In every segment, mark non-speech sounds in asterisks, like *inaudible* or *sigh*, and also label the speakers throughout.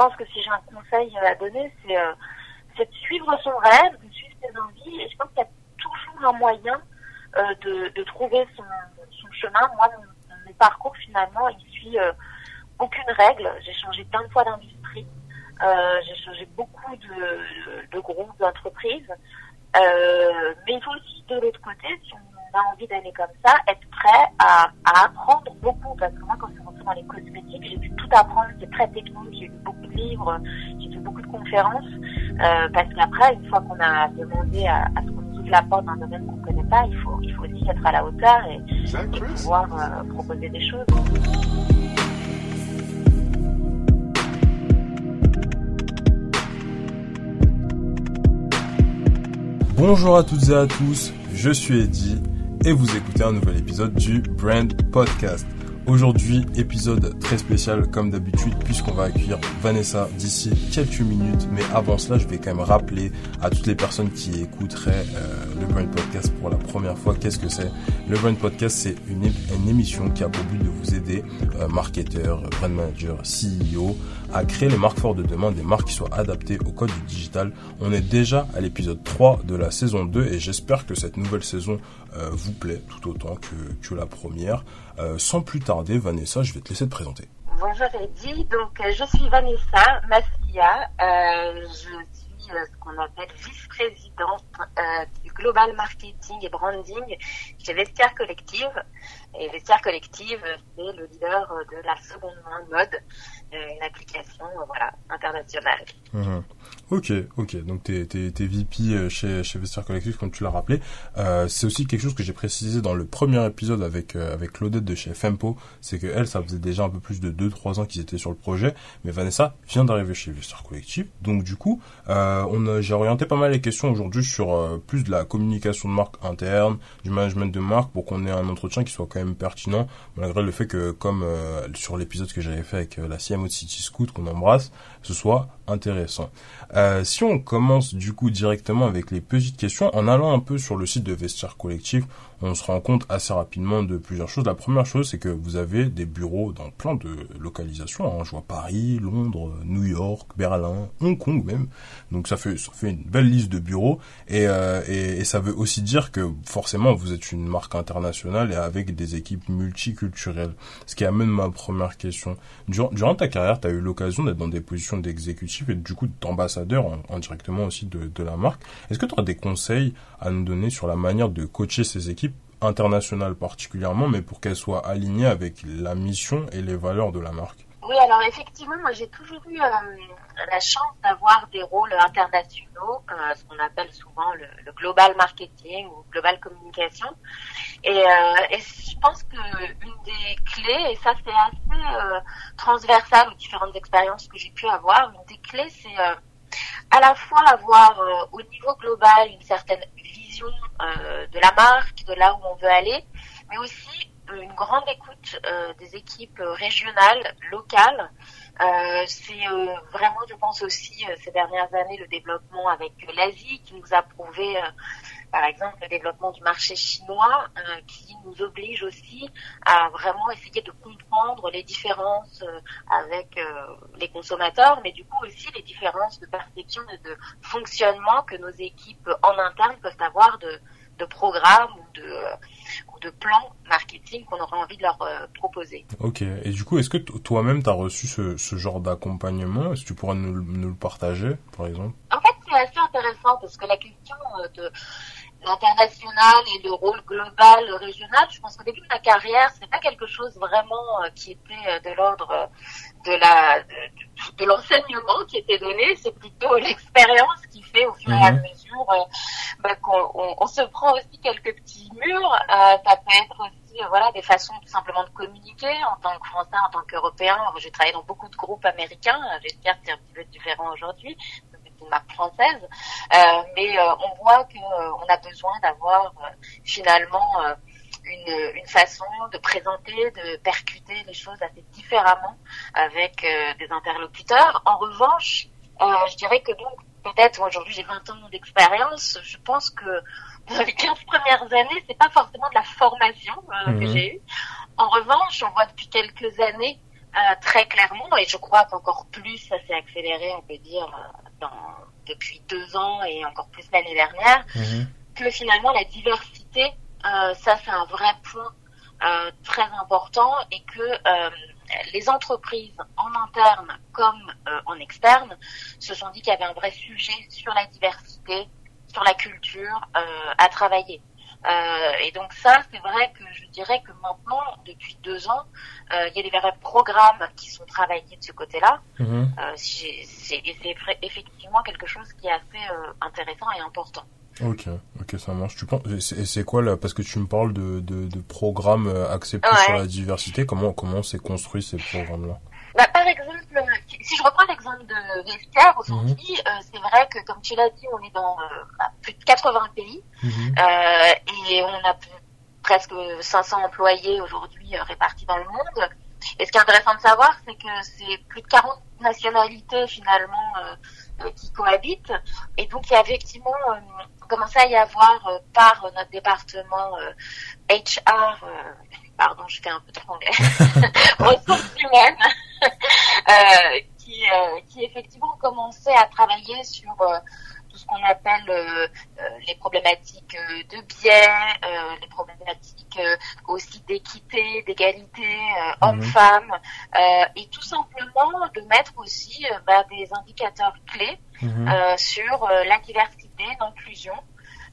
Speaker 1: pense que si j'ai un conseil à donner, c'est c'est de suivre son rêve, de suivre ses envies. Et je pense qu'il y a toujours un moyen de, de trouver son, chemin. Moi, mon, parcours finalement, il suit aucune règle. J'ai changé plein de fois d'industrie. Euh, j'ai changé beaucoup de, de groupes, d'entreprises. Euh, mais il faut aussi, de l'autre côté, si on a envie d'aller comme ça, être prêt à, à, apprendre beaucoup. Parce que moi, quand dans les cosmétiques, j'ai dû tout apprendre. C'est très technique. J'ai lu beaucoup de livres. J'ai fait beaucoup de conférences. Euh, parce qu'après, une fois qu'on a demandé à, à ce qu'on ouvre la porte dans un domaine qu'on ne connaît pas, il faut, il faut aussi être à la hauteur et, et pouvoir euh, proposer des choses.
Speaker 2: Bonjour à toutes et à tous, je suis Eddy et vous écoutez un nouvel épisode du Brand Podcast. Aujourd'hui, épisode très spécial comme d'habitude puisqu'on va accueillir Vanessa d'ici quelques minutes. Mais avant cela, je vais quand même rappeler à toutes les personnes qui écouteraient euh, le Brand Podcast pour la première fois qu'est-ce que c'est. Le Brand Podcast, c'est une, émission qui a pour but de vous aider, euh, marketeurs, brand manager, CEO, à créer les marques fortes de demain, des marques qui soient adaptées au code du digital. On est déjà à l'épisode 3 de la saison 2 et j'espère que cette nouvelle saison euh, vous plaît tout autant que, que la première. Euh, sans plus tarder, Vanessa, je vais te laisser te présenter.
Speaker 1: Bonjour Eddy, donc euh, je suis Vanessa Massia, je suis ce qu'on appelle vice-présidente du Global Marketing et Branding chez Vestiaire Collective. Et Vestiaire Collective, c'est le leader de la seconde main mode, une application voilà, internationale.
Speaker 2: Mmh. Ok, ok. Donc t'es es, es, VP chez chez Vestiaire Collective comme tu l'as rappelé. Euh, c'est aussi quelque chose que j'ai précisé dans le premier épisode avec euh, avec Claudette de chez Fempo, c'est que elle, ça faisait déjà un peu plus de 2-3 ans qu'ils étaient sur le projet, mais Vanessa vient d'arriver chez Vestiaire Collective. Donc du coup, euh, on j'ai orienté pas mal les questions aujourd'hui sur euh, plus de la communication de marque interne, du management de marque, pour qu'on ait un entretien qui soit quand même pertinent, malgré le fait que comme euh, sur l'épisode que j'avais fait avec la CMO de City Scoot qu'on embrasse, ce soit intéressant. Euh, si on commence du coup directement avec les petites questions, en allant un peu sur le site de Vestiaire Collectif, on se rend compte assez rapidement de plusieurs choses. La première chose, c'est que vous avez des bureaux dans plein de localisations. Hein. Je vois Paris, Londres, New York, Berlin, Hong Kong même. Donc ça fait ça fait une belle liste de bureaux et, euh, et, ça veut aussi dire que forcément vous êtes une marque internationale et avec des équipes multiculturelles. Ce qui amène ma première question. Durant, durant ta carrière, tu as eu l'occasion d'être dans des positions d'exécutif et du coup d'ambassadeur indirectement aussi de, de la marque. Est-ce que tu as des conseils à nous donner sur la manière de coacher ces équipes internationales particulièrement, mais pour qu'elles soient alignées avec la mission et les valeurs de la marque
Speaker 1: Oui, alors effectivement, moi j'ai toujours eu euh, la chance d'avoir des rôles internationaux, euh, ce qu'on appelle souvent le, global marketing ou global communication. Et, euh, et je pense que une des clés, et ça c'est assez transversal aux différentes expériences que j'ai pu avoir, une des clés c'est à la fois avoir au niveau global une certaine vision de la marque, de là où on veut aller, mais aussi une grande écoute des équipes régionales, locales, euh, c'est euh, vraiment, je pense aussi, euh, ces dernières années, le développement avec l'Asie qui nous a prouvé, par exemple, le développement du marché chinois qui nous oblige aussi à vraiment essayer de comprendre les différences avec les consommateurs, mais du coup aussi les différences de perception et de fonctionnement que nos équipes en interne peuvent avoir de, de programmes ou de, ou de plans marketing qu'on aurait envie de leur euh, proposer.
Speaker 2: Ok, et du coup, est-ce que toi-même, tu as reçu ce, ce genre d'accompagnement? Est-ce que tu pourrais nous, nous, le partager, par exemple?
Speaker 1: En fait, c'est assez intéressant parce que la question euh, de l'international et le rôle global, régional, je pense qu'au début de ma carrière, c'est pas quelque chose vraiment euh, qui était de l'ordre de la de, de l'enseignement qui était donné, c'est plutôt l'expérience qui fait au fur et à mesure bah, qu'on on, on se prend aussi quelques petits murs. Euh, ça peut être aussi euh, voilà des façons tout simplement de communiquer en tant que Français, en tant qu'Européen. J'ai travaillé dans beaucoup de groupes américains. J'espère que c'est un petit peu différent aujourd'hui. Une marque française, euh, mais euh, on voit que euh, on a besoin d'avoir finalement une, une, façon de présenter, de percuter les choses assez différemment avec des interlocuteurs. En revanche, je dirais que donc peut-être aujourd'hui j'ai 20 ans d'expérience, je pense que dans les 15 premières années, c'est pas forcément de la formation euh, mmh. que j'ai eue. En revanche, on voit depuis quelques années très clairement, et je crois qu'encore plus ça s'est accéléré, on peut dire, dans, depuis deux ans et encore plus l'année dernière, mhm. que finalement la diversité, ça c'est un vrai point très important et que les entreprises en interne comme en externe se sont dit qu'il y avait un vrai sujet sur la diversité, sur la culture à travailler. Euh, et donc ça, c'est vrai que je dirais que maintenant, depuis deux ans, euh, il y a des vrais programmes qui sont travaillés de ce côté-là. Euh, c'est effectivement quelque chose qui est assez euh, intéressant et important.
Speaker 2: Ok, ça marche. Tu penses, et c'est quoi là Parce que tu me parles de, de, de programmes axés plus sur la diversité. Comment comment s'est construit ces programmes-là?
Speaker 1: Bah, par exemple, si je reprends l'exemple de vestiaire aujourd'hui, mhm. euh, c'est vrai que comme tu l'as dit, on est dans euh, bah, plus de 80 pays mhm. euh, et on a presque 500 employés aujourd'hui répartis dans le monde. Et ce qui est intéressant de savoir, c'est que c'est plus de 40 nationalités finalement qui cohabitent. Et donc il y a effectivement commencé à y avoir par notre département HR pardon, je fais un peu de anglais, *laughs* ressources humaines, *laughs* euh, qui, euh, qui effectivement commençait à travailler sur euh, ce qu'on appelle euh, euh, les problématiques de biais, les problématiques aussi d'équité, d'égalité, mhm. hommes-femmes, et tout simplement de mettre aussi bah, des indicateurs clés mhm. sur la diversité, l'inclusion,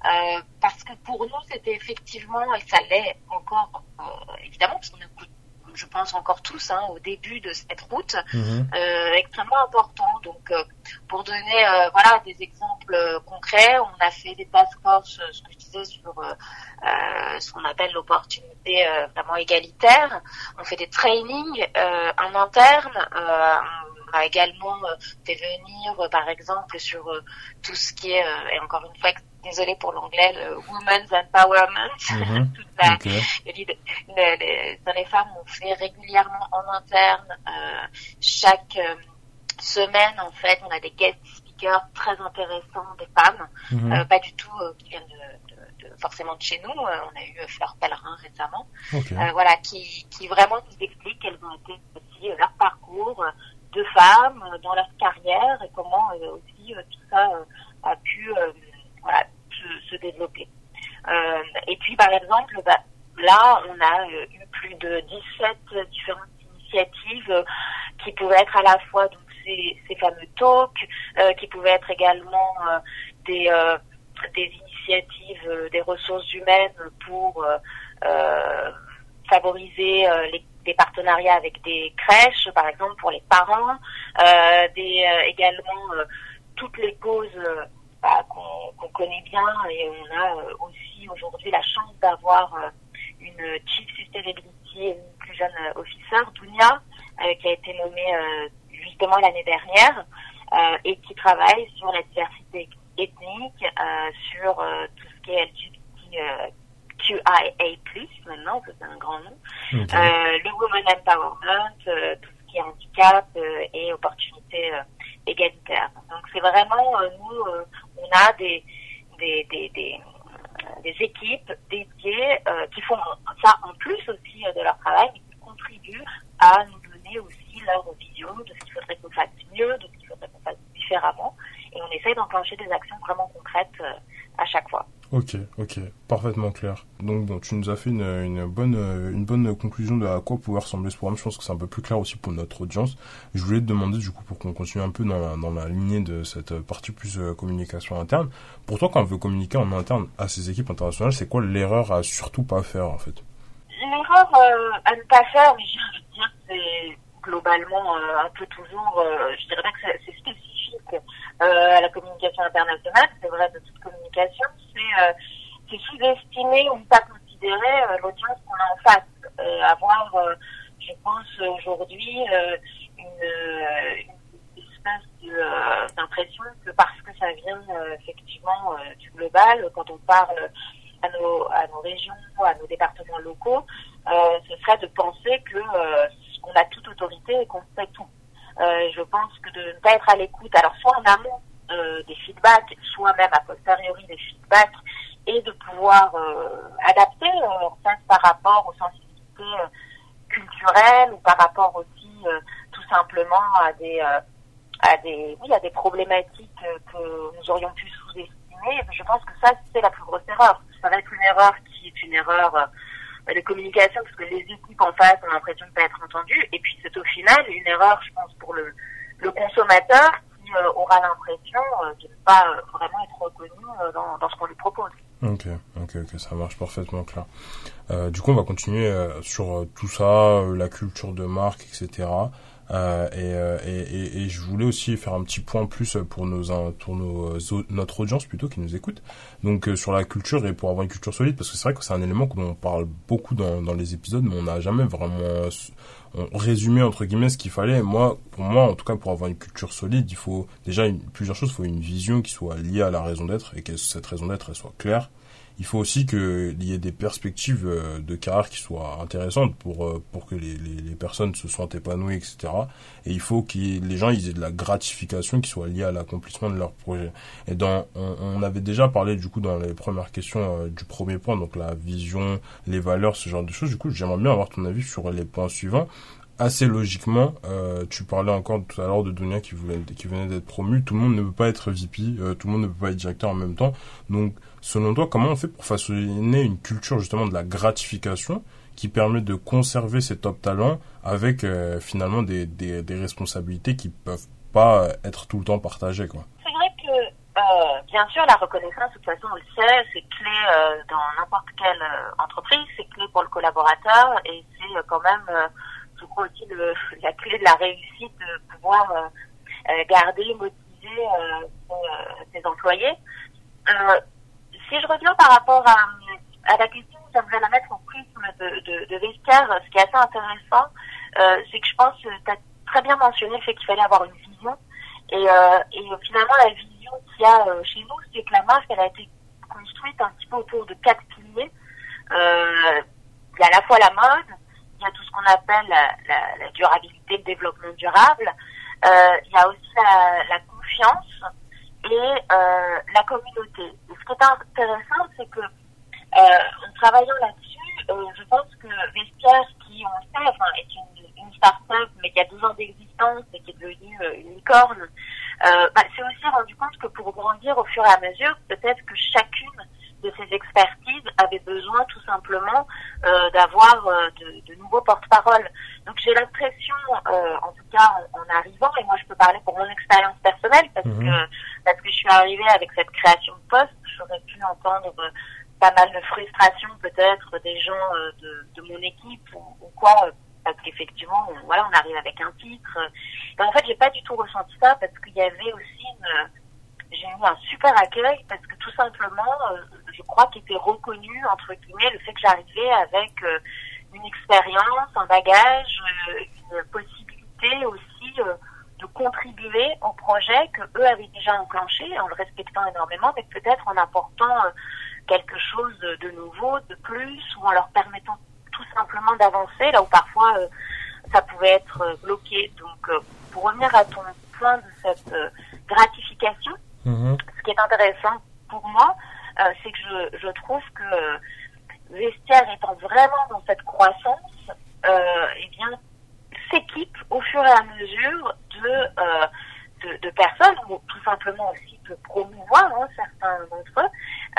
Speaker 1: euh, parce que pour nous, c'était effectivement, et ça l'est encore, euh, évidemment, parce qu'on écoute, je pense encore tous, hein, au début de cette route, mhm. euh, extrêmement important. Donc, euh, pour donner voilà des exemples concrets, on a fait des task force, ce que je disais sur ce qu'on appelle l'opportunité vraiment égalitaire. On fait des trainings en interne. on a également fait venir, par exemple, sur tout ce qui est, et encore une fois, désolé pour l'anglais, le Women's Empowerment. Mhm. *laughs* dans les femmes, on fait régulièrement en interne, euh, chaque euh, semaine, en fait, on a des guest speakers très intéressants, des femmes, mhm. euh, pas du tout qui viennent de, forcément de chez nous. on a eu Fleur Pellerin récemment, voilà, qui, qui vraiment nous expliquent quels ont été aussi leur parcours de femmes dans leur carrière et comment aussi tout ça a pu voilà, se, développer. Euh, et puis, par exemple, bah, là, on a euh, eu plus de 17 différentes initiatives euh, qui pouvaient être à la fois donc ces, fameux talks, qui pouvaient être également des, des initiatives des ressources humaines pour favoriser les, des partenariats avec des crèches, par exemple pour les parents, des également toutes les causes bah, qu'on connaît bien et on a euh, aussi aujourd'hui la chance d'avoir euh, une Chief Sustainability et une plus jeune euh, officer, Dunia, qui a été nommée justement l'année dernière et qui travaille sur la diversité ethnique, sur tout ce qui est LGBTQIA+, maintenant, c'est un grand nom, le Women Empowerment, tout ce qui est handicap et opportunités égalitaires. Donc c'est vraiment, nous, on a des, des, des, des, équipes dédiées euh, qui font ça en plus aussi euh, de leur travail, mais qui contribuent à nous donner aussi leur vision de ce qu'il faudrait qu'on fasse mieux, de ce qu'il faudrait qu'on fasse différemment. Et on essaye d'enclencher des actions vraiment concrètes euh, à chaque fois.
Speaker 2: Ok, ok, parfaitement clair. Donc bon, tu nous as fait une, une bonne une bonne conclusion de à quoi pouvait ressembler ce programme. Je pense que c'est un peu plus clair aussi pour notre audience. Je voulais te demander du coup pour qu'on continue un peu dans la, dans la lignée de cette partie plus euh, communication interne. Pour toi, quand on veut communiquer en interne à ces équipes internationales, c'est quoi l'erreur à surtout pas faire en fait?
Speaker 1: L'erreur euh, à ne pas faire, mais je veux dire, c'est globalement euh, un peu toujours, je dirais pas que c'est spécifique à la communication internationale, c'est vrai de toute communication, euh, c'est sous-estimer ou pas considérer euh, l'audience qu'on a en face. Euh, avoir, je pense aujourd'hui, une, une espèce d'impression que parce que ça vient effectivement du global, quand on parle à nos, à nos régions, à nos départements locaux, ce serait de penser que qu'on a toute autorité et qu'on fait tout. Je pense que de ne pas être à l'écoute, alors soit en amont euh, des feedbacks, soit même a posteriori des feedbacks, et de pouvoir euh, adapter euh, par rapport aux sensibilités culturelles ou par rapport aussi tout simplement à des à des oui à des problématiques que nous aurions pu sous-estimer. Je pense que ça c'est la plus grosse erreur. Ça va être une erreur qui est une erreur de communication parce que les équipes en face ont l'impression de pas être entendues et puis c'est au final une erreur je pense pour le le consommateur qui aura l'impression de ne pas vraiment être reconnu dans, dans ce qu'on lui propose.
Speaker 2: Ok, ok, ok, ça marche parfaitement clair. Euh, du coup, on va continuer euh, sur euh, tout ça, euh, la culture de marque, etc. Et, et, et, je voulais aussi faire un petit point plus pour nos, pour nos notre audience plutôt qui nous écoute. Donc sur la culture et pour avoir une culture solide, parce que c'est vrai que c'est un élément qu'on parle beaucoup dans, dans les épisodes, mais on n'a jamais vraiment résumé entre guillemets ce qu'il fallait. Moi, pour moi, en tout cas, pour avoir une culture solide, il faut déjà plusieurs choses. Il faut une vision qui soit liée à la raison d'être et que cette raison d'être soit claire il faut aussi qu'il y ait des perspectives euh, de carrière qui soient intéressantes pour euh, pour que les, les, personnes se sentent épanouies, etc. Et il faut que les gens ils aient de la gratification qui soit liée à l'accomplissement de leur projet. Et dans on, on, avait déjà parlé du coup dans les premières questions euh, du premier point, donc la vision, les valeurs, ce genre de choses. Du coup, j'aimerais bien avoir ton avis sur les points suivants assez logiquement, tu parlais encore tout à l'heure de Dunia qui, voulait, qui venait d'être promu, tout le monde ne peut pas être VP, tout le monde ne peut pas être directeur en même temps. Donc Selon toi, comment on fait pour façonner une culture justement de la gratification qui permet de conserver ces top talents avec euh, finalement des, des, responsabilités qui peuvent pas être tout le temps partagées quoi?
Speaker 1: C'est vrai que euh, bien sûr la reconnaissance de toute façon on le sait c'est clé euh, dans n'importe quelle euh, entreprise c'est clé pour le collaborateur et c'est quand même je crois aussi *laughs* la clé de la réussite de pouvoir garder motiver ses, employés si je reviens par rapport à, la question, j'aimerais la mettre au prisme de, de. Ce qui est assez intéressant, euh, c'est que je pense que tu as très bien mentionné le fait qu'il fallait avoir une vision. Et, euh, finalement, la vision qu'il y a euh, chez nous, c'est que la marque, elle a été construite un petit peu autour de quatre piliers. Il y a à la fois la mode, il y a tout ce qu'on appelle la, durabilité, le développement durable. Il y a aussi la, confiance et la communauté. Qui est intéressant, c'est que euh, en travaillant là-dessus, euh, je pense que Vestiaire, qui on sait, enfin, est une, une start-up, mais qui a 12 ans d'existence et qui est devenue euh, une licorne, euh, bah, s'est aussi rendu compte que pour grandir au fur et à mesure, peut-être que chacune de ces expertises avait besoin tout simplement euh, d'avoir euh, de, de, nouveaux porte-paroles. Donc j'ai l'impression, euh, en tout cas en, en, arrivant, et moi je peux parler pour mon expérience personnelle parce mmh. que parce que je suis arrivée avec cette création de poste, j'aurais pu entendre euh, pas mal de frustration peut-être des gens euh, de, de, mon équipe ou, ou quoi parce qu'effectivement, voilà, on arrive avec un titre. Et en fait, j'ai pas du tout ressenti ça parce qu'il y avait aussi une, j'ai eu un super accueil parce que tout simplement, euh, je crois qu'il était reconnu, entre guillemets, le fait que j'arrivais avec euh, une expérience, un bagage, euh, une possibilité aussi de contribuer au projet que eux avaient déjà enclenché en le respectant énormément, mais peut-être en apportant quelque chose de nouveau, de plus, ou en leur permettant tout simplement d'avancer là où parfois ça pouvait être bloqué. Donc, pour revenir à ton point de cette gratification,
Speaker 2: Mmh.
Speaker 1: Ce qui est intéressant pour moi, euh, c'est que je, je, trouve que euh, Vestiaire étant vraiment dans cette croissance, euh, eh bien, s'équipe au fur et à mesure de, euh, de, de, personnes, ou tout simplement aussi de promouvoir hein, certains d'entre eux,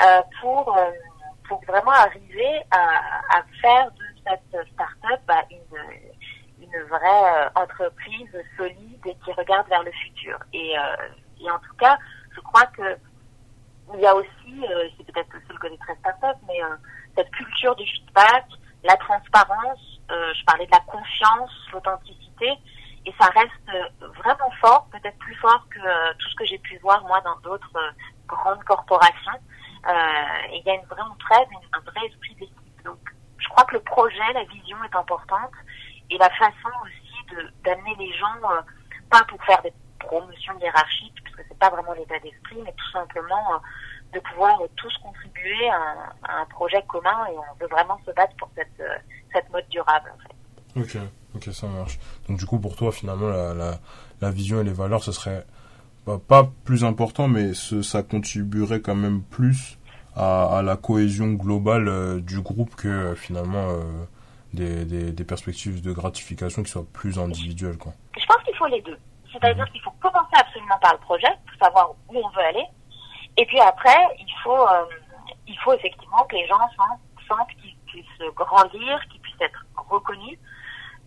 Speaker 1: euh, pour, euh, pour vraiment arriver à, à faire de cette start-up bah, une, une vraie entreprise solide et qui regarde vers le futur. Et, et en tout cas, crois que il y a aussi, euh, c'est peut-être le côté très start-up, mais euh, cette culture du feedback, la transparence, euh, je parlais de la confiance, l'authenticité, et ça reste vraiment fort, peut-être plus fort que tout ce que j'ai pu voir moi dans d'autres grandes corporations. il y a une vraie entraide, un vrai esprit d'équipe. Donc, je crois que le projet, la vision est importante, et la façon aussi d'amener les gens, pas pour faire des promotions hiérarchiques, c'est pas vraiment l'état d'esprit, mais tout simplement euh, de pouvoir tous contribuer à, à, un projet commun et on veut vraiment se battre pour cette, euh, cette mode durable en fait.
Speaker 2: Ok, ok, ça marche. Donc du coup pour toi finalement la, la, la vision et les valeurs ce serait bah, pas plus important mais ce, ça contribuerait quand même plus à, à la cohésion globale euh, du groupe que euh, finalement des, des, des, perspectives de gratification qui soient plus individuelles quoi.
Speaker 1: Je pense qu'il faut les deux. C'est-à-dire qu'il faut commencer absolument par le projet pour savoir où on veut aller. Et puis après, il faut, euh, il faut effectivement que les gens sentent, qu'ils puissent grandir, qu'ils puissent être reconnus,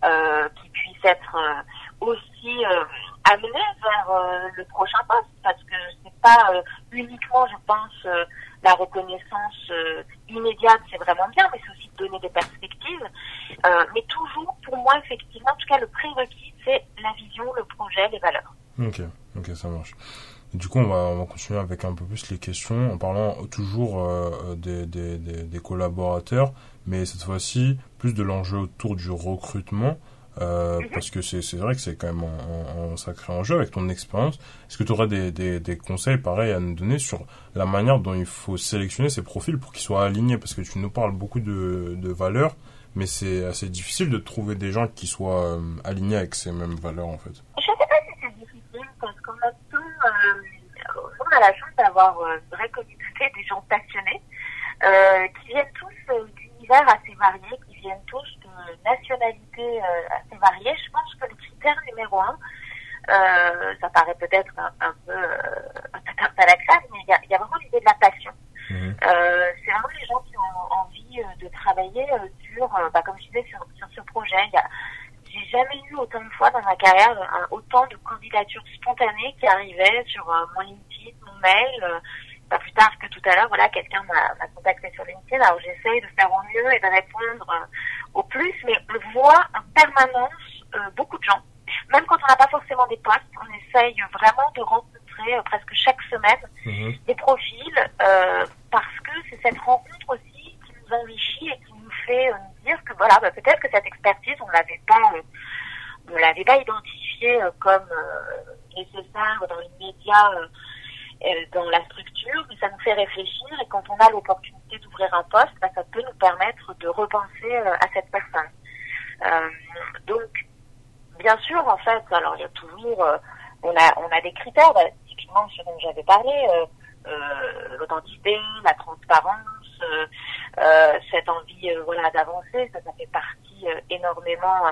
Speaker 1: euh, qu'ils puissent être euh, aussi amenés vers le prochain poste. Parce que c'est pas uniquement, je pense, la reconnaissance immédiate, c'est vraiment bien, mais c'est aussi donner des perspectives. mais toujours, pour moi, effectivement, en tout cas, le prérequis, c'est la vision, le projet, les valeurs.
Speaker 2: Ok, ok, ça marche. Du coup, on va, on va continuer avec un peu plus les questions en parlant toujours euh, des, des, des, des, collaborateurs, mais cette fois-ci plus de l'enjeu autour du recrutement. Euh, mhm. parce que c'est vrai que c'est quand même un, un, sacré enjeu avec ton expérience. Est-ce que tu aurais des, des, des, conseils pareils à nous donner sur la manière dont il faut sélectionner ces profils pour qu'ils soient alignés? Parce que tu nous parles beaucoup de, de valeurs, mais c'est assez difficile de trouver des gens qui soient euh, alignés avec ces mêmes valeurs en fait.
Speaker 1: Je sais pas si c'est difficile parce qu'on a euh, on a la chance d'avoir euh, une vraie communauté des gens passionnés qui viennent tous d'univers assez variés, qui viennent tous de nationalités assez variées. Je pense que le critère numéro un, ça paraît peut-être un, peu un peu à la classe, mais il y a, y a, vraiment l'idée de la passion. Mhm. c'est vraiment les gens qui ont envie de travailler sur, bah, comme je disais, sur, sur ce projet. Il y a, j'ai jamais eu autant de fois dans ma carrière autant de candidatures spontanées qui arrivaient sur euh, mon LinkedIn, mon mail. Euh, pas plus tard que tout à l'heure, voilà, quelqu'un m'a contacté sur LinkedIn. Alors j'essaye de faire au mieux et de répondre euh, au plus, mais on voit en permanence beaucoup de gens. Même quand on n'a pas forcément des postes, on essaye vraiment de rencontrer presque chaque semaine mhm. des profils parce que c'est cette rencontre aussi enrichit et qui nous fait dire que voilà, bah, peut-être que cette expertise, on l'avait pas, euh, on l'avait pas identifiée euh, comme euh, nécessaire dans l'immédiat dans la structure, mais ça nous fait réfléchir et quand on a l'opportunité d'ouvrir un poste, bah, ça peut nous permettre de repenser à cette personne. donc, bien sûr, en fait, alors il y a toujours, on a, on a des critères, bah, typiquement ce dont j'avais parlé, l'authenticité, la transparence, euh, euh, cette envie euh, voilà d'avancer, ça, fait partie énormément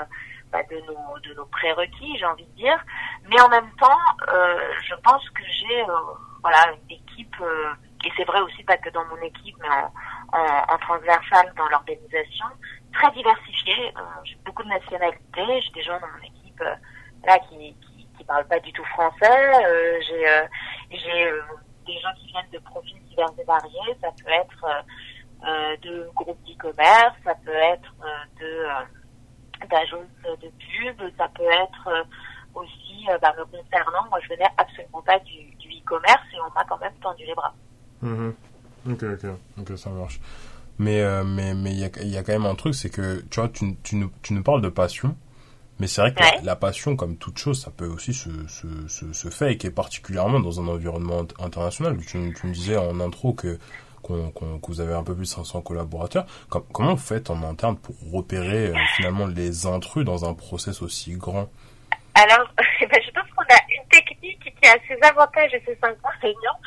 Speaker 1: bah, de nos de nos prérequis, j'ai envie de dire. Mais en même temps, je pense que j'ai voilà une équipe et c'est vrai aussi pas que dans mon équipe, mais en, en, en transversal dans l'organisation, très diversifiée. j'ai beaucoup de nationalités, j'ai des gens dans mon équipe là qui, qui, parlent pas du tout français. j'ai j'ai des gens qui viennent de profils divers et variés. Ça peut être euh, de groupes d'e-commerce, ça peut être euh, de euh, d'agences de pub, ça peut être aussi bah, me concernant. Moi, je venais absolument pas du, du e-commerce et on m'a quand même tendu les bras.
Speaker 2: Mm-hmm. Ok, ok, ok, ça marche. Mais mais mais il y a, y a quand même un truc, c'est que tu vois, tu, tu, nous, tu nous parles de passion. Mais c'est vrai que la, passion, comme toute chose, ça peut aussi se, se, se, se et particulièrement dans un environnement international. Tu, tu me disais en intro que, que vous avez un peu plus de 500 collaborateurs. comment vous faites en interne pour repérer euh, finalement les intrus dans un process aussi grand?
Speaker 1: Alors, *laughs* eh ben, je pense qu'on a une technique qui a ses avantages et ses inconvénients.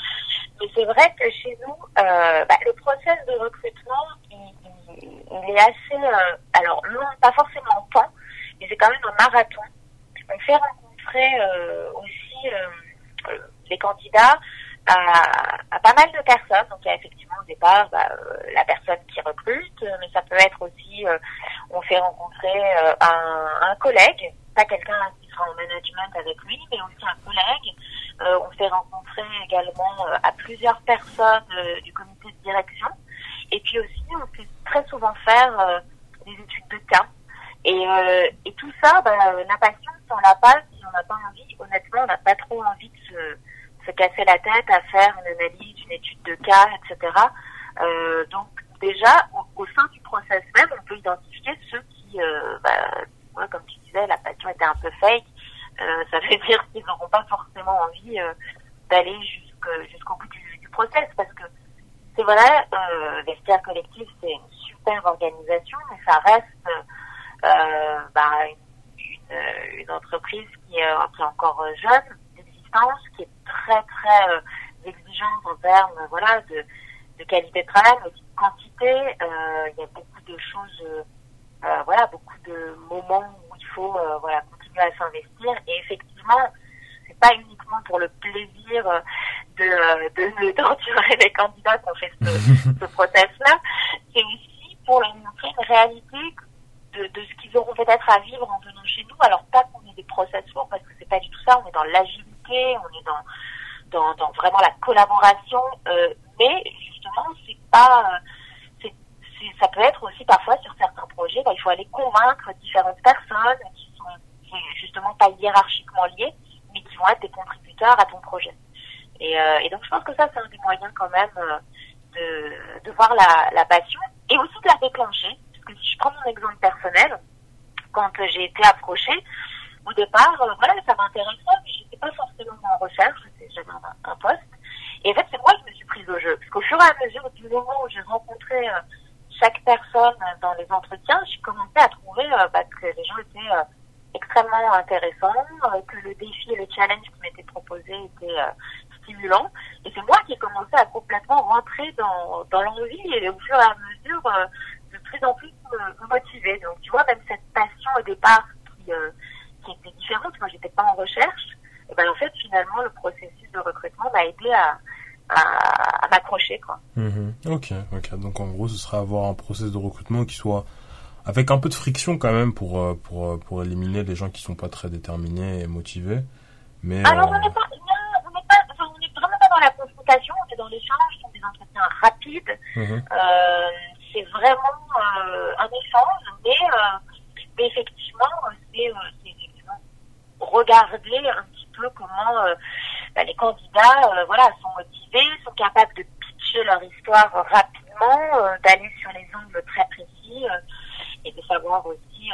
Speaker 1: Mais c'est vrai que chez nous, euh, bah, le process de recrutement, il, il, est assez, euh, alors long, pas forcément en temps, mais c'est quand même un marathon. On fait rencontrer euh, aussi euh, les candidats à, à, pas mal de personnes. Donc il y a effectivement au départ bah, euh, la personne qui recrute, mais ça peut être aussi, on fait rencontrer un, un, collègue, pas quelqu'un qui sera en management avec lui, mais aussi un collègue. on fait rencontrer également à plusieurs personnes du comité de direction. Et puis aussi, on fait très souvent faire des études de cas et, euh, et tout ça, bah, la passion, si on l'a pas, si on n'a pas envie, honnêtement, on n'a pas trop envie de se, se, casser la tête à faire une analyse, une étude de cas, etc. Euh, donc déjà, au, sein du process même, on peut identifier ceux qui, euh, bah, comme tu disais, la passion était un peu fake. Euh, ça veut *laughs* dire qu'ils n'auront pas forcément envie euh, d'aller jusqu'au bout du, du, process parce que c'est vrai, euh, Vestiaire Collectif, c'est une super organisation, mais ça reste euh, bah, une, une, entreprise qui est encore jeune qui est très très euh, exigeante en termes voilà de, de qualité de travail, mais aussi de quantité. Euh, il y a beaucoup de choses voilà, beaucoup de moments où il faut voilà continuer à s'investir. Et effectivement, c'est pas uniquement pour le plaisir de, de, de *laughs* torturer les candidats qu'on fait ce, *laughs* ce process-là, c'est aussi pour leur montrer une réalité de, de ce qu'ils auront peut-être à vivre en venant chez nous. Alors pas qu'on ait des process lourds, parce que c'est pas du tout ça, on est dans l'agilité, on est dans, vraiment la collaboration, euh, mais justement c'est pas... Euh, ça peut être aussi parfois sur certains projets, bah, il faut aller convaincre différentes personnes qui sont justement pas hiérarchiquement liées, mais qui vont être des contributeurs à ton projet. Et, euh, donc je pense que ça c'est un des moyens quand même de, voir la, passion et aussi de la déclencher. Parce que si je prends mon exemple personnel, quand j'ai été approchée, au départ, voilà, ça m'intéressait, mais pas forcément en recherche, j'avais un, un, poste. Et en fait, c'est moi qui me suis prise au jeu. Parce qu'au fur et à mesure du moment où j'ai rencontré chaque personne dans les entretiens, j'ai commencé à trouver bah, que les gens étaient extrêmement intéressants, que le défi et le challenge qui m'étaient proposés étaient stimulant. Et c'est moi qui ai commencé à complètement rentrer dans, dans l'envie et au fur et à mesure euh, de plus en plus me, motiver. Donc tu vois, même cette passion au départ qui, euh, qui était différente, moi j'étais pas en recherche, et ben en fait finalement le processus de recrutement m'a aidé à, à, m'accrocher quoi.
Speaker 2: Mm-hmm. Ok, ok. Donc en gros ce sera avoir un processus de recrutement qui soit avec un peu de friction quand même pour euh, pour pour éliminer les gens qui sont pas très déterminés et motivés. Mais
Speaker 1: alors on n'est pas dans la confrontation, on est dans l'échange, ce sont des entretiens rapides. Mhm. Euh, c'est vraiment euh, un échange, mais, euh, mais effectivement, c'est effectivement regarder un peu comment bah, les candidats voilà, sont motivés, sont capables de pitcher leur histoire rapidement, d'aller sur les angles très précis et de savoir aussi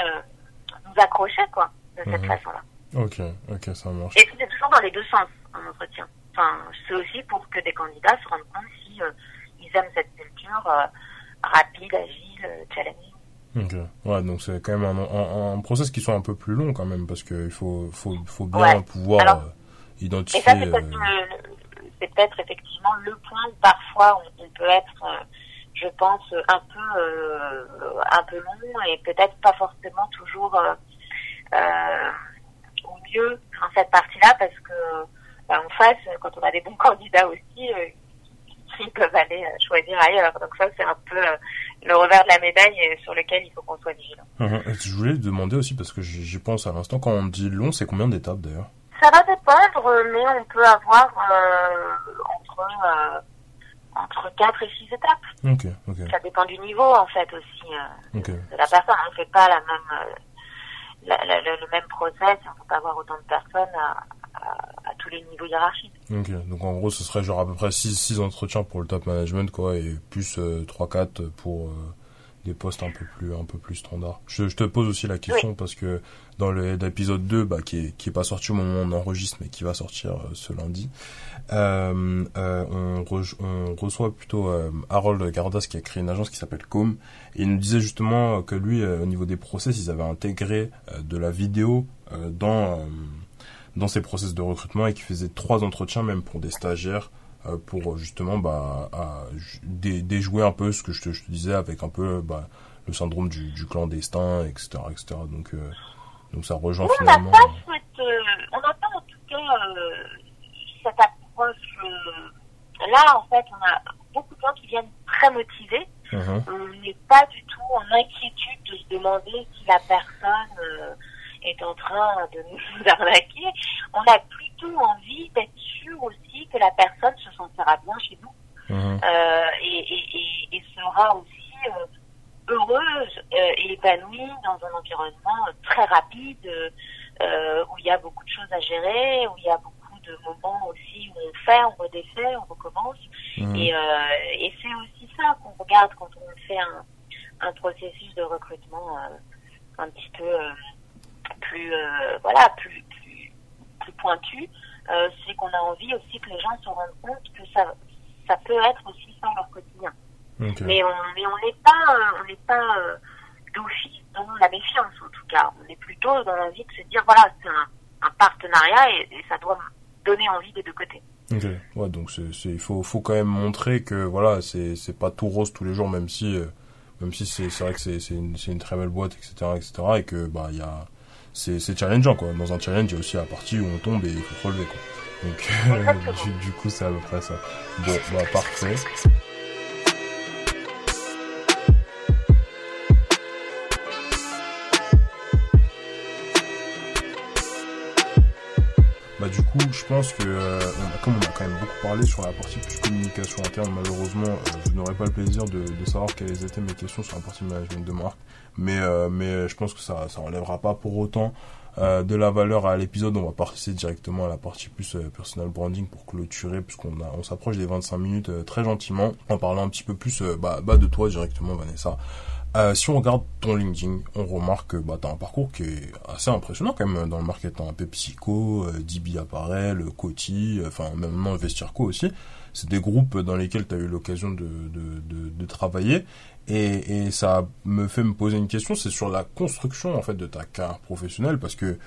Speaker 1: nous accrocher quoi, de cette mhm. façon-là.
Speaker 2: Ok, ok, ça marche.
Speaker 1: Et c'est toujours dans les deux sens, un entretien. Enfin, c'est aussi pour que des candidats se rendent compte si euh, ils aiment cette culture euh, rapide, agile, euh, challenging.
Speaker 2: Donc c'est quand même un, un, un, process qui soit un peu plus long quand même parce qu'il faut, faut, faut bien pouvoir Alors, identifier. Et ça,
Speaker 1: c'est peut-être, peut effectivement le point où parfois on, peut être, je pense, un peu, un peu long et peut-être pas forcément toujours au mieux dans cette partie-là parce que en face, quand on a des bons candidats aussi, euh, ils peuvent aller euh, choisir ailleurs. Donc ça, c'est un peu euh, le revers de la médaille sur lequel il faut qu'on soit vigilant.
Speaker 2: Mhm. Je voulais demander aussi, parce que j'y pense à l'instant, quand on dit long, c'est combien d'étapes d'ailleurs?
Speaker 1: Ça va dépendre, mais on peut avoir entre, entre 4 et 6 étapes. Ça dépend du niveau en fait aussi de la personne. On ne fait pas la même, le même process, on ne peut pas avoir autant de personnes à, à, tous les niveaux hiérarchiques. Ok,
Speaker 2: donc en gros ce serait genre à peu près 6, 6 entretiens pour le top management quoi et plus euh, 3-4 pour euh, des postes un peu plus un peu plus standards. Je, je te pose aussi la question parce que dans l'épisode 2 bah, qui est qui est pas sorti au moment où on enregistre mais qui va sortir euh, ce lundi, euh, euh, on, on, reçoit plutôt Harold Gardas qui a créé une agence qui s'appelle Com et il nous disait justement que lui au niveau des process ils avaient intégré de la vidéo dans dans ses process de recrutement et qui faisait trois entretiens même pour des stagiaires pour justement bah, à, déjouer un peu ce que je te, je te disais avec un peu bah, le syndrome du, du, clandestin, etc. etc. Donc, euh, donc ça rejoint finalement...
Speaker 1: On n'a pas, euh, on pas en tout cas euh, cette approche... là, en fait, on a beaucoup de gens qui viennent très motivés. Uh-huh. On n'est pas du tout en inquiétude de se demander si la personne est en train de nous *laughs* arnaquer, on a plutôt envie d'être sûr aussi que la personne se sentira bien chez nous mhm. euh, et, et, et, sera aussi euh, heureuse euh, et épanouie dans un environnement très rapide où il y a beaucoup de choses à gérer, où il y a beaucoup de moments aussi où on fait, on redéfait, on recommence. Mhm. Et, et c'est aussi ça qu'on regarde quand on fait un, un processus de recrutement un petit peu plus voilà plus plus, pointu, euh, c'est qu'on a envie aussi que les gens se rendent compte que ça ça peut être aussi ça leur quotidien. Mais on mais on n'est pas on n'est pas euh, d'office dans la méfiance en tout cas. On est plutôt dans l'envie de se dire voilà c'est un, un, partenariat et, ça doit donner envie des deux côtés.
Speaker 2: Ok, ouais, donc c'est, il faut, faut quand même montrer que voilà, c'est, c'est pas tout rose tous les jours, même si même si c'est vrai que c'est une, une très belle boîte, etc., etc., et que bah il y a c'est challengeant quoi. Dans un challenge, il y a aussi la partie où on tombe et il faut relever quoi. Donc *laughs* du, du, coup, c'est à peu près ça. Bon, bah parfait. Du coup, je pense que euh, comme on a quand même beaucoup parlé sur la partie plus communication interne, malheureusement, euh, je n'aurai pas le plaisir de, de, savoir quelles étaient mes questions sur la partie management de marque. Mais euh, mais je pense que ça ça enlèvera pas pour autant de la valeur à l'épisode. On va passer directement à la partie plus personal branding pour clôturer, puisqu'on on s'approche des 25 minutes très gentiment, en parlant un petit peu plus bah, bah de toi directement, Vanessa. Euh, si on regarde ton LinkedIn, on remarque que bah, tu as un parcours qui est assez impressionnant quand même dans le marketing. Peu psycho, euh, DB Apparel, Coty, euh, enfin même non Vestirco aussi. C'est des groupes dans lesquels tu as eu l'occasion de, de, de, de, travailler. Et, et ça me fait me poser une question, c'est sur la construction en fait de ta carrière professionnelle parce que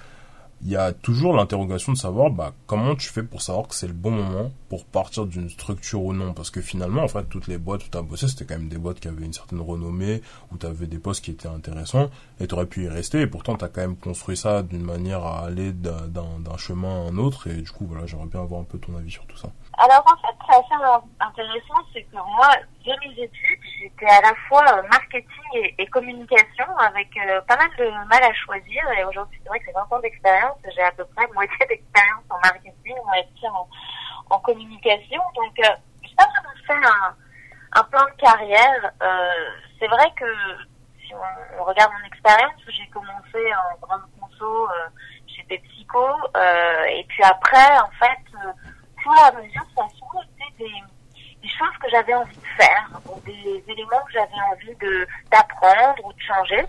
Speaker 2: il y a toujours l'interrogation de savoir bah, comment tu fais pour savoir que c'est le bon moment pour partir d'une structure ou non? Parce que finalement, en fait, toutes les boîtes où tu as bossé, c'était quand même des boîtes qui avaient une certaine renommée, où tu avais des postes qui étaient intéressants, et tu aurais pu y rester. Et pourtant, tu as quand même construit ça d'une manière à aller d'un chemin à un autre. Et du coup, voilà, j'aimerais bien avoir un peu ton avis sur tout ça.
Speaker 1: Alors en fait, c'est assez intéressant, c'est que moi, j'ai mes études, j'étais à la fois euh, marketing et, communication avec euh, pas mal de mal à choisir. Et aujourd'hui, c'est vrai que c'est 20 ans d'expérience. J'ai à peu près moitié d'expérience en marketing, moitié en, en communication. Donc, euh, j'ai pas vraiment fait un, plan de carrière. Euh, c'est vrai que si on, regarde mon expérience, j'ai commencé en grande conso euh, chez PepsiCo. et puis après, en fait fur à mesure, ça a souvent été des, choses que j'avais envie de faire, ou des éléments que j'avais envie d'apprendre ou de changer.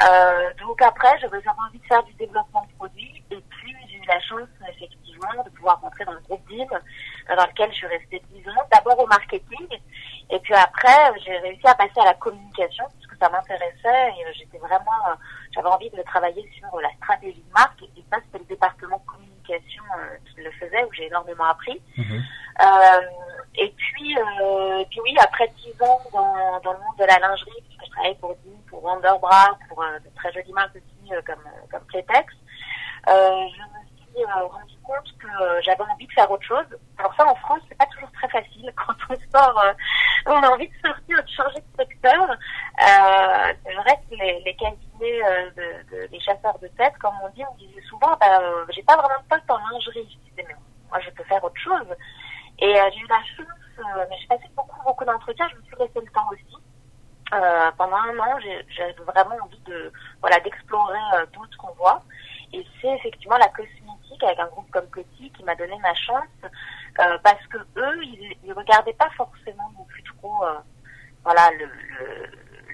Speaker 1: Euh, donc après, j'avais envie de faire du développement de produits, et puis j'ai eu la chance effectivement de pouvoir rentrer dans le groupe DIM, dans lequel je suis restée 10 ans, d'abord au marketing, et puis après, j'ai réussi à passer à la communication, parce que ça m'intéressait, et j'étais vraiment, euh, j'avais envie de travailler sur la stratégie de marque, et ça c'était le département communication euh, qui le faisait, où j'ai énormément appris. Mhm. Euh, et puis, euh, puis oui, après dix ans dans, dans le monde de la lingerie, puisque je travaillais pour pour Wonderbra, pour de très jolies marques aussi comme, comme Playtex, je me suis rendu compte que j'avais envie de faire autre chose. Alors ça, en France, c'est pas toujours très facile. *laughs* Quand on sort, on a envie de sortir, de changer de secteur. c'est vrai que les, les cabinets, de, de, les chasseurs de tête, comme on dit, on disait souvent, bah, j'ai pas vraiment de poste en lingerie. Je disais, mais moi, je peux faire autre chose. Et j'ai eu la chance, mais j'ai passé beaucoup, beaucoup d'entretiens. Je me suis laissé le temps aussi. Euh, pendant un an, j'ai vraiment envie de voilà d'explorer euh, d'autres voies. Et c'est effectivement la cosmétique avec un groupe comme Coty qui m'a donné ma chance euh, parce que eux, ils, ils regardaient pas forcément non plus trop voilà le, le,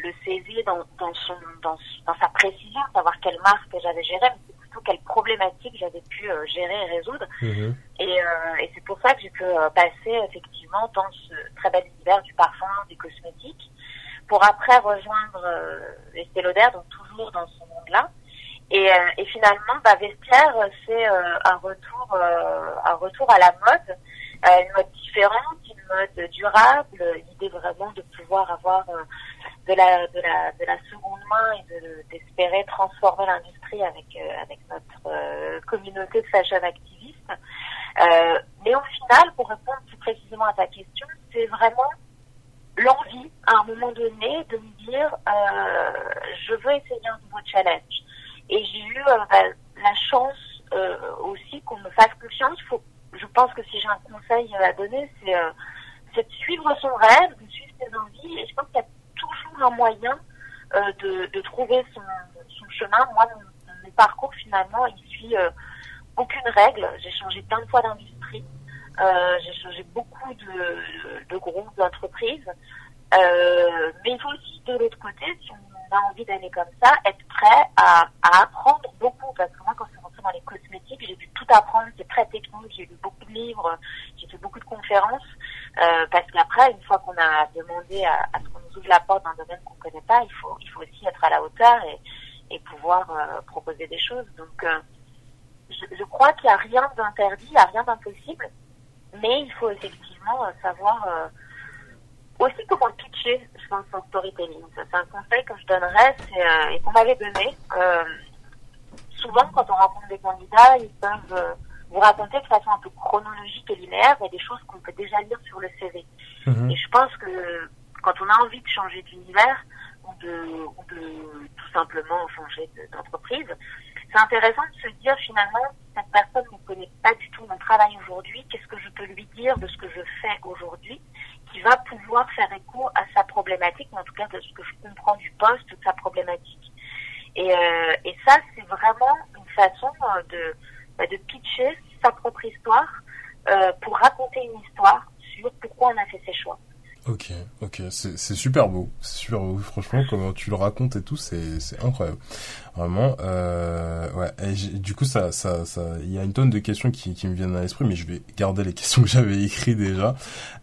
Speaker 1: le CV dans, dans son dans, dans sa précision, savoir quelle marque j'avais gérée, mais c'est plutôt quelle problématique j'avais pu gérer et résoudre. Mhm. Et, et c'est pour ça que j'ai pu passer effectivement dans ce très bel univers du parfum, des cosmétiques pour après euh, Donc toujours dans ce monde-là. Et, euh, finalement, bah, Vestiaire, c'est euh, un retour, euh, un retour à la mode, une mode différente, une mode durable, l'idée vraiment de pouvoir avoir de la, de la, de la seconde main et de, d'espérer transformer l'industrie avec, avec notre communauté de fashion activistes. mais au final, pour répondre plus précisément à ta question, c'est vraiment l'envie, à un moment donné, de me dire, euh, je veux essayer un nouveau challenge. Et j'ai eu euh, bah, la chance euh, aussi qu'on me fasse confiance. Je pense que si j'ai un conseil à donner, c'est euh, de suivre son rêve, de suivre ses envies. Et je pense qu'il y a toujours un moyen euh, de, de, trouver son, son, chemin. Moi, mon, mon, parcours, finalement, il suit aucune règle. J'ai changé plein de fois d'industrie. Euh, j'ai changé beaucoup de, de groupes, d'entreprises. Euh, mais il faut aussi, de l'autre côté, si on a envie d'aller comme ça, être prêt à, à apprendre beaucoup. Parce que moi, quand je suis rentrée dans les cosmétiques, j'ai dû tout apprendre. C'est très technique. J'ai lu beaucoup de livres. J'ai fait beaucoup de conférences. Euh, parce qu'après, une fois qu'on a demandé à, à ce qu'on nous ouvre la porte d'un domaine qu'on connaît pas, il faut, il faut aussi être à la hauteur et, et pouvoir euh, proposer des choses. Donc, euh, je, je crois qu'il n'y a rien d'interdit, il n'y a rien d'impossible mais il faut effectivement euh, savoir euh, aussi comment pitcher, je pense, son storytelling. C'est un conseil que je donnerais euh, et qu'on m'avait donné. Euh, souvent, quand on rencontre des candidats, ils peuvent euh, vous raconter de façon un peu chronologique et linéaire des choses qu'on peut déjà lire sur le CV. Mhm. Et je pense que quand on a envie de changer d'univers ou de, ou de tout simplement changer d'entreprise, c'est intéressant de se dire finalement, cette personne ne connaît pas du tout mon travail aujourd'hui, qu'est-ce que je peux lui dire de ce que je fais aujourd'hui qui va pouvoir faire écho à sa problématique, en tout cas de ce que je comprends du poste, de sa problématique. Et, euh, et ça, c'est vraiment une façon euh, de, bah, de pitcher sa propre histoire euh, pour raconter une histoire sur pourquoi on a fait ses choix.
Speaker 2: Ok, ok, c'est super beau, c'est super beau. Franchement, comment tu le racontes et tout, c'est incroyable, vraiment. Euh, ouais. Et du coup, ça ça ça, il y a une tonne de questions qui qui me viennent à l'esprit, mais je vais garder les *laughs* questions que j'avais écrites déjà.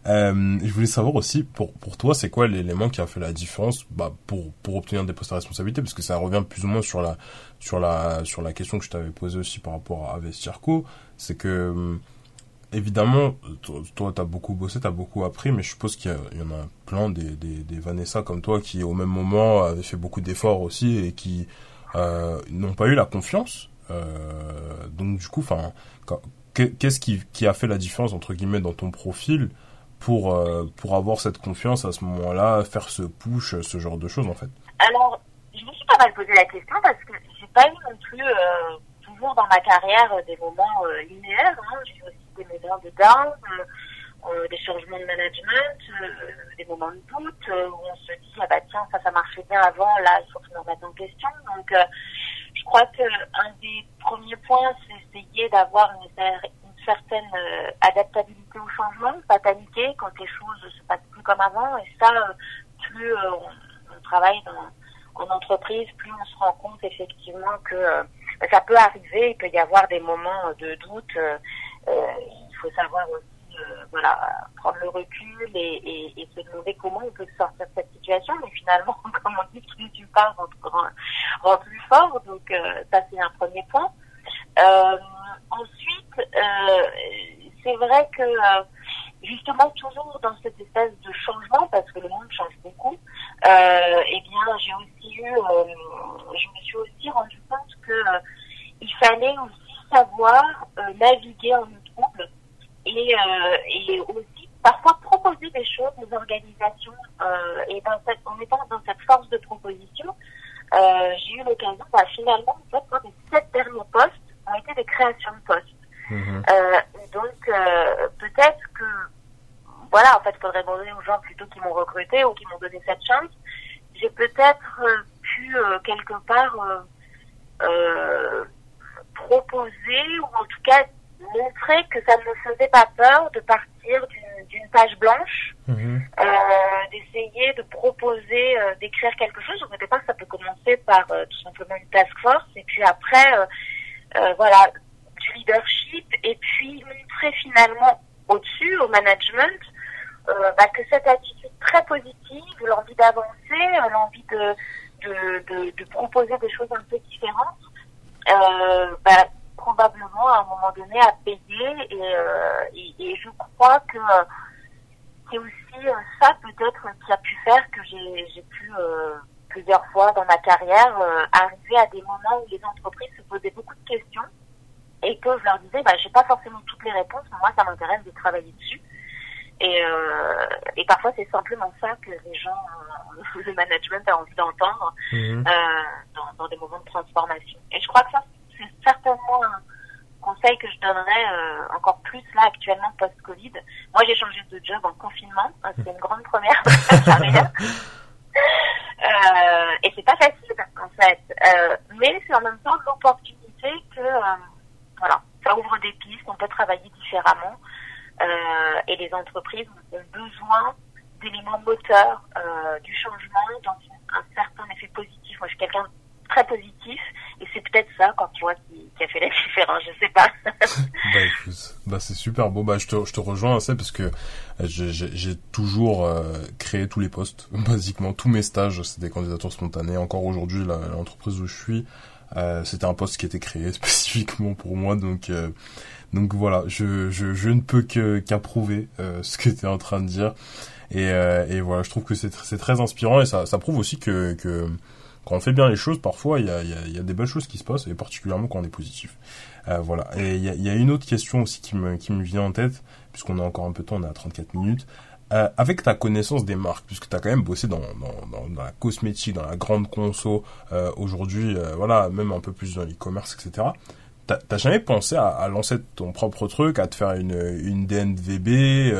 Speaker 2: Euh, je voulais savoir aussi pour pour toi, c'est quoi l'élément qui a fait la différence, bah pour pour obtenir des postes à responsabilité, parce que ça revient plus ou moins sur la sur la sur la question que je t'avais posée aussi par rapport à Vestirco, c'est que hum, évidemment, toi, tu as beaucoup bossé, tu as beaucoup appris, mais je suppose qu'il y, en a plein des, des, des, Vanessa comme toi qui, au même moment, avaient fait beaucoup d'efforts aussi et qui euh, n'ont pas eu la confiance. Euh, donc, du coup, enfin, qu'est-ce qui, qui a fait la différence, entre guillemets, dans ton profil pour, euh, pour avoir cette confiance à ce moment-là, faire ce push, ce genre de choses, en fait?
Speaker 1: Alors, je me suis pas mal posé la question parce que j'ai pas eu non plus euh, toujours dans ma carrière des moments euh, linéaires. Hein. Moments de down, euh, euh, des changements de management, euh, des moments de doute où on se dit ah bah tiens ça ça marchait bien avant, là il faut que je me remette en question. Donc je crois que un des premiers points c'est essayer d'avoir une, certaine adaptabilité au changement, pas paniquer quand les choses ne se passent plus comme avant. Et ça, plus on, travaille dans, en entreprise, plus on se rend compte effectivement que ça peut arriver, il peut y avoir des moments de doute. Faut savoir aussi, euh, voilà, prendre le recul et, se demander comment on peut sortir de cette situation. Mais finalement, *laughs* comme on dit, plus tu pars, rend, rend plus fort. Donc euh, ça, c'est un premier point. ensuite, c'est vrai que justement toujours dans cette espèce de changement parce que le monde change beaucoup euh, eh bien j'ai aussi eu je me suis aussi rendu compte que il fallait aussi savoir naviguer en trouble et, euh, et aussi parfois proposer des choses aux organisations. Euh, et dans cette, en étant dans cette force de proposition, euh, j'ai eu l'occasion, bah, finalement, en fait, moi, les sept derniers postes ont été des créations de postes. Mhm. Euh, donc, euh, peut-être que, voilà, en fait, il faudrait demander aux gens plutôt qui m'ont recruté ou qui m'ont donné cette chance. J'ai peut-être euh, pu, quelque part, proposer, ou en tout cas montrer que ça ne me faisait pas peur de partir d'une page blanche, mhm. euh, d'essayer de proposer, euh, d'écrire quelque chose. Au départ, ça peut commencer par euh, tout simplement une task force, et puis après, euh, voilà, du leadership, et puis montrer finalement au-dessus, au management, bah, que cette attitude très positive, l'envie d'avancer, l'envie de de, de, de, proposer des choses un peu différentes, bah, probablement à un moment donné à payer. Et, euh, et, et, je crois que c'est aussi euh, ça peut-être qui a pu faire que j'ai pu euh, plusieurs fois dans ma carrière arriver à des moments où les entreprises se posaient beaucoup de questions et que je leur disais bah j'ai pas forcément toutes les réponses mais moi ça m'intéresse de travailler dessus. Et, et parfois c'est simplement ça que les gens *laughs* le management a envie d'entendre mmh. dans, dans des moments de transformation. Et je crois que ça c'est certainement un conseil que je donnerais euh, encore plus là actuellement post-Covid. Moi, j'ai changé de job en confinement. Euh, c'est une grande première *laughs* euh, et c'est pas facile en fait. Euh, mais c'est en même temps l'opportunité que voilà, ça ouvre des pistes, on peut travailler différemment. et les entreprises ont besoin d'éléments moteurs du changement dans un certain effet positif. Moi, je suis quelqu'un très positif et c'est peut-être ça quand tu vois qui, qui, a fait la différence je sais pas
Speaker 2: bah écoute bah c'est super. Beau bah je te, je te rejoins assez parce que j'ai toujours euh, créé tous les postes *laughs* basiquement. Tous mes stages c'est des candidatures spontanées. Encore aujourd'hui l'entreprise où je suis euh, c'était un poste qui était créé *laughs* spécifiquement pour moi. Donc euh, Donc voilà, je, je, je ne peux qu'approuver euh, ce que tu es en train de dire. Et, euh, et voilà, je trouve que c'est c'est très inspirant. Et ça, ça prouve aussi que, que quand on fait bien les choses, parfois il y a, y, a, y a des belles choses qui se passent, et particulièrement quand on est positif. Euh, voilà. Et il y a, une autre question aussi qui me, qui me vient en tête, puisqu'on a encore un peu de temps, on est à 34 minutes. Euh, avec ta connaissance des marques, puisque tu as quand même bossé dans, dans, la cosmétique, dans la grande conso, euh, aujourd'hui, voilà, même un peu plus dans l'e-commerce, etc. T'as jamais pensé à, lancer ton propre truc, à te faire une, une DNVB,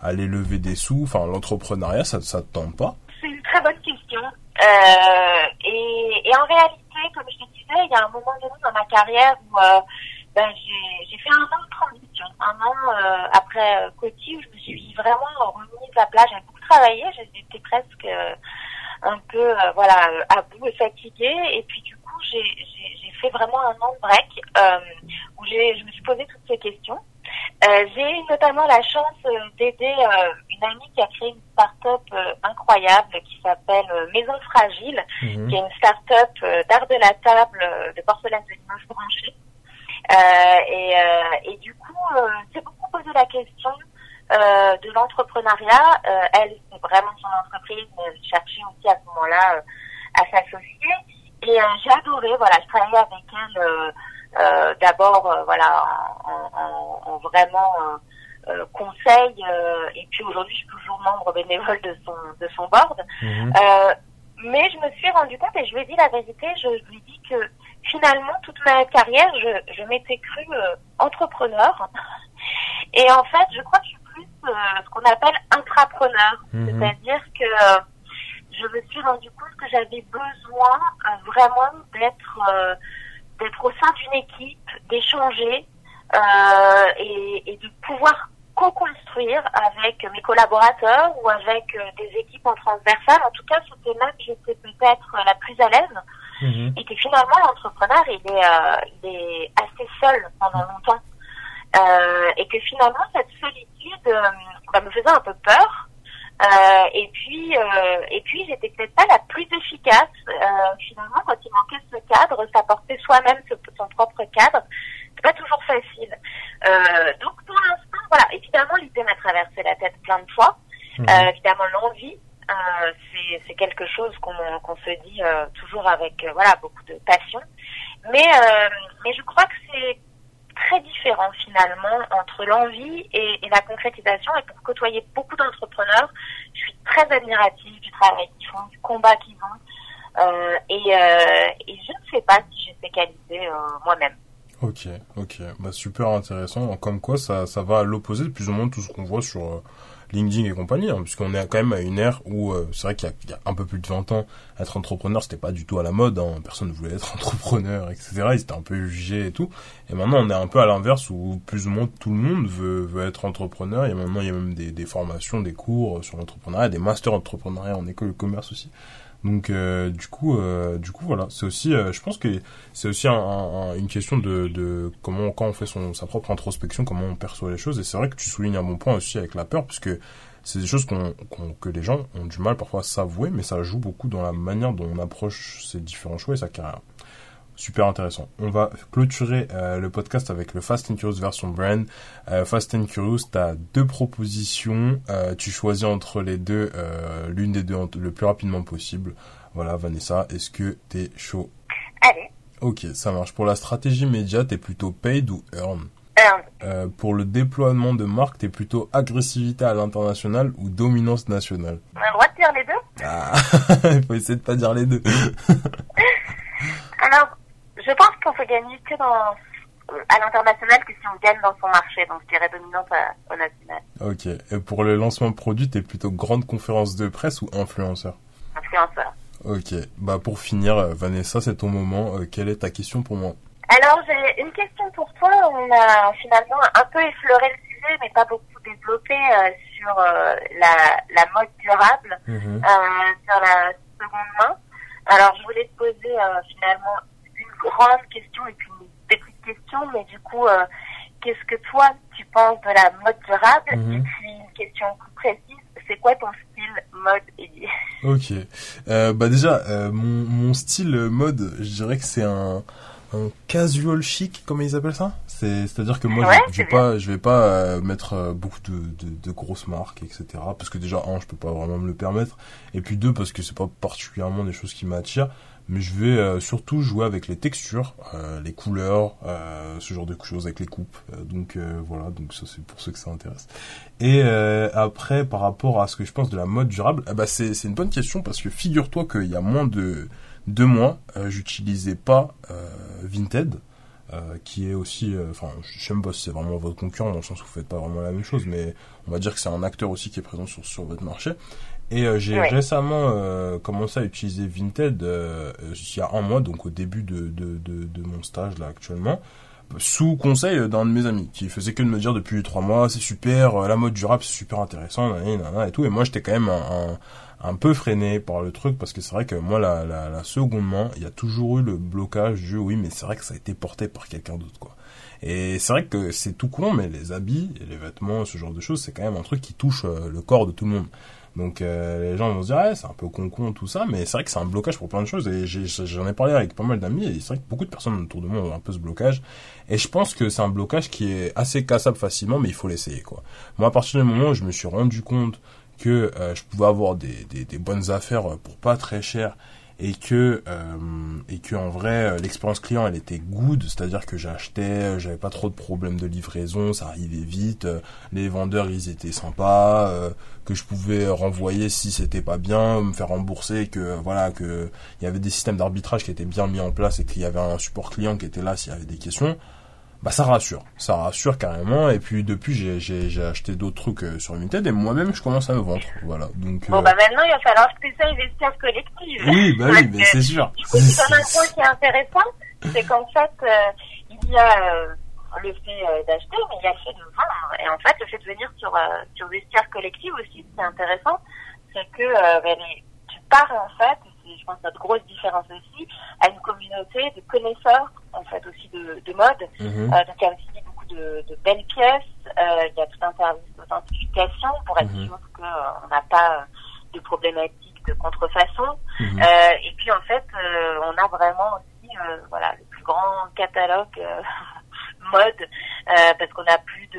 Speaker 2: aller lever des sous, enfin l'entrepreneuriat, ça, ça te tente pas?
Speaker 1: C'est une très bonne question. Et, et, en réalité, comme je te il y a un moment donné dans ma carrière où euh, ben, j'ai fait un an de transition, un an euh, après euh, Coty où je me suis vraiment remise à plat. J'ai beaucoup travaillé, j'étais presque euh, un peu voilà à bout et fatiguée. Et puis du coup, j'ai fait vraiment un an de break où je me suis posé toutes ces questions. Euh, j'ai eu notamment la chance d'aider euh, une amie qui a créé une start-up euh, incroyable qui s'appelle Maison Fragile, mmh. qui est une start-up d'art de la table de porcelaine de Limoges branchée. et, et du coup, c'est beaucoup posé la question de l'entrepreneuriat. elle, c'est vraiment son entreprise, mais elle cherchait aussi à ce moment-là à s'associer. Et j'ai adoré, voilà, je travaillais avec elle euh, d'abord euh, voilà en, en, en vraiment euh, conseil et puis aujourd'hui je suis toujours membre bénévole de son de son board
Speaker 2: Mhm.
Speaker 1: mais je me suis rendu compte et je lui ai dit la vérité je lui ai dit que finalement toute ma carrière je, je m'étais cru entrepreneur et en fait je crois que je suis plus ce qu'on appelle intrapreneur
Speaker 2: Mhm.
Speaker 1: c'est-à-dire que je me suis rendu compte que j'avais besoin vraiment d'être d'être au sein d'une équipe, d'échanger euh, et, et, de pouvoir co-construire avec mes collaborateurs ou avec euh, des équipes en transversal. En tout cas, c'était là que j'étais peut-être la plus à l'aise
Speaker 2: Mhm.
Speaker 1: et que finalement l'entrepreneur il est, euh, il est assez seul pendant longtemps Euh, et que finalement cette solitude euh, bah, me faisait un peu peur. Euh, et puis, euh, et puis, j'étais peut-être pas la plus efficace. Euh, finalement, quand il manquait ce cadre, s'apporter soi-même son propre cadre, c'est pas toujours facile. Euh, donc, pour l'instant, voilà. Évidemment, l'idée m'a traversé la tête plein de fois.
Speaker 2: Mhm.
Speaker 1: Euh, évidemment, l'envie, euh, c'est quelque chose qu'on se dit toujours avec voilà beaucoup de passion. Mais mais je crois que c'est très différent finalement entre l'envie et, et, la concrétisation. Et pour côtoyer beaucoup d'entrepreneurs, je suis très admirative du travail qu'ils font, du combat qu'ils ont. Euh, et, euh, et, je ne sais pas si j'ai ces qualités euh, moi-même.
Speaker 2: Ok, ok, bah super intéressant. Comme quoi, ça, ça va à l'opposé de plus ou moins tout ce qu'on voit sur euh, LinkedIn et compagnie, hein, puisqu'on est quand même à une ère où euh, c'est vrai qu'il y, a un peu plus de 20 ans, être entrepreneur, c'était pas du tout à la mode. Hein, personne ne voulait être *laughs* entrepreneur, etc. Ils étaient un peu jugés et tout. Et maintenant, on est un peu à l'inverse où plus ou moins tout le monde veut, veut être entrepreneur. Et maintenant, il y a même des, des formations, des cours sur l'entrepreneuriat, des masters entrepreneuriat en école de commerce aussi. Donc euh, du coup, euh, du coup voilà, c'est aussi, euh, je pense que c'est aussi un, un, une question de, de, comment quand on fait son sa propre introspection, comment on perçoit les choses. Et c'est vrai que tu soulignes un bon point aussi avec la peur, puisque c'est des choses qu'on, que les gens ont du mal parfois à s'avouer, mais ça joue beaucoup dans la manière dont on approche ces différents choix et sa carrière. Super intéressant. On va clôturer euh, le podcast avec le Fast and Curious version brand. Euh, Fast and Curious, tu as deux propositions. Euh, tu choisis entre les deux, euh, l'une des deux le plus rapidement possible. Voilà, Vanessa, est-ce que t'es chaud?
Speaker 1: Allez.
Speaker 2: Ok, ça marche. Pour la stratégie média, t'es plutôt paid ou earn?
Speaker 1: Earn.
Speaker 2: Pour le déploiement de marque, t'es plutôt agressivité à l'international ou dominance nationale?
Speaker 1: On a le droit de dire les deux?
Speaker 2: Ah, *laughs* il faut essayer de pas dire les deux. *laughs*
Speaker 1: Je pense qu'on peut gagner que dans à l'international que si on gagne dans son marché, donc je dirais dominante à, au national.
Speaker 2: Ok. Et pour le lancement de produit, t'es plutôt grande conférence de presse ou influenceur?
Speaker 1: Influenceur.
Speaker 2: Ok. Bah pour finir, Vanessa, c'est ton moment. Euh, quelle est ta question pour moi?
Speaker 1: Alors j'ai une question pour toi. On a finalement un peu effleuré le sujet, mais pas beaucoup développé euh, sur euh, la, la mode durable,
Speaker 2: Mhm.
Speaker 1: sur la seconde main. Alors je voulais te poser finalement grande question et puis une petite question, mais du coup, euh, qu'est-ce que toi tu penses de la mode durable
Speaker 2: Mhm.
Speaker 1: Et puis une question plus précise, c'est quoi ton style mode Eddie?
Speaker 2: Ok. Euh, bah déjà, euh, mon, mon style mode, je dirais que c'est un un casual chic, comme ils appellent ça? C'est, c'est-à-dire que moi, je, je vais pas, je vais pas euh, mettre euh, beaucoup de, de, de, grosses marques, etc. Parce que déjà, un, je peux pas vraiment me le permettre. Et puis deux, parce que c'est pas particulièrement des choses qui m'attirent. Mais je vais euh, surtout jouer avec les textures, les couleurs, ce genre de choses avec les coupes. donc voilà, donc ça c'est pour ceux que ça intéresse. Et après, par rapport à ce que je pense de la mode durable, eh ben, c'est, une bonne question parce que figure-toi qu'il y a moins de deux mois, euh, j'utilisais pas euh, Vinted, euh, qui est aussi, enfin, je sais même pas si c'est vraiment votre concurrent dans le sens où vous faites pas vraiment la même chose, mais on va dire que c'est un acteur aussi qui est présent sur, sur votre marché. Et j'ai récemment commencé à utiliser Vinted il y a un mois, donc au début de, de, de, de mon stage là actuellement sous conseil d'un de mes amis qui faisait que de me dire depuis trois mois c'est super la mode durable c'est super intéressant et tout. Et moi j'étais quand même un, un peu freiné par le truc parce que c'est vrai que moi la, la, la seconde main il y a toujours eu le blocage du oui mais c'est vrai que ça a été porté par quelqu'un d'autre quoi. Et c'est vrai que c'est tout con mais les habits et les vêtements ce genre de choses c'est quand même un truc qui touche euh, le corps de tout le monde donc euh, les gens vont se dire c'est un peu con con tout ça mais c'est vrai que c'est un blocage pour plein de choses et j'en ai, parlé avec pas mal d'amis et c'est vrai que beaucoup de personnes autour de moi ont un peu ce blocage et je pense que c'est un blocage qui est assez cassable facilement mais il faut l'essayer quoi. Moi à partir du moment où je me suis rendu compte que euh, je pouvais avoir des, bonnes affaires pour pas très cher et que euh, et que en vrai l'expérience client elle était good c'est-à-dire que j'achetais j'avais pas trop de problèmes de livraison ça arrivait vite les vendeurs ils étaient sympas euh, que je pouvais renvoyer si c'était pas bien me faire rembourser que voilà que il y avait des systèmes d'arbitrage qui étaient bien mis en place et qu'il y avait un support client qui était là s'il y avait des questions bah ça rassure, ça rassure carrément. Et puis depuis j'ai j'ai acheté d'autres trucs euh, sur Vinted et moi-même je commence à me vendre, voilà. Donc
Speaker 1: bon euh, bah maintenant il va falloir que tu vestiaire collective.
Speaker 2: Oui bah oui, mais c'est sûr.
Speaker 1: Du coup, tu un point qui est intéressant, c'est qu'en fait euh, il y a le fait d'acheter, mais il y a le fait de vendre. Et en fait le fait de venir sur sur vestiaire collective aussi, c'est intéressant, c'est que ben, tu pars en fait je pense notre grosse différence aussi, à une communauté de connaisseurs en fait aussi de, de mode. Mhm. Euh, donc il y a aussi beaucoup de, de belles pièces, euh, il y a tout un service d'authentification pour être mhm. sûr qu'on euh, n'a pas de problématiques de contrefaçon. Mhm. et puis en fait, on a vraiment aussi voilà le plus grand catalogue *laughs* mode parce qu'on a plus de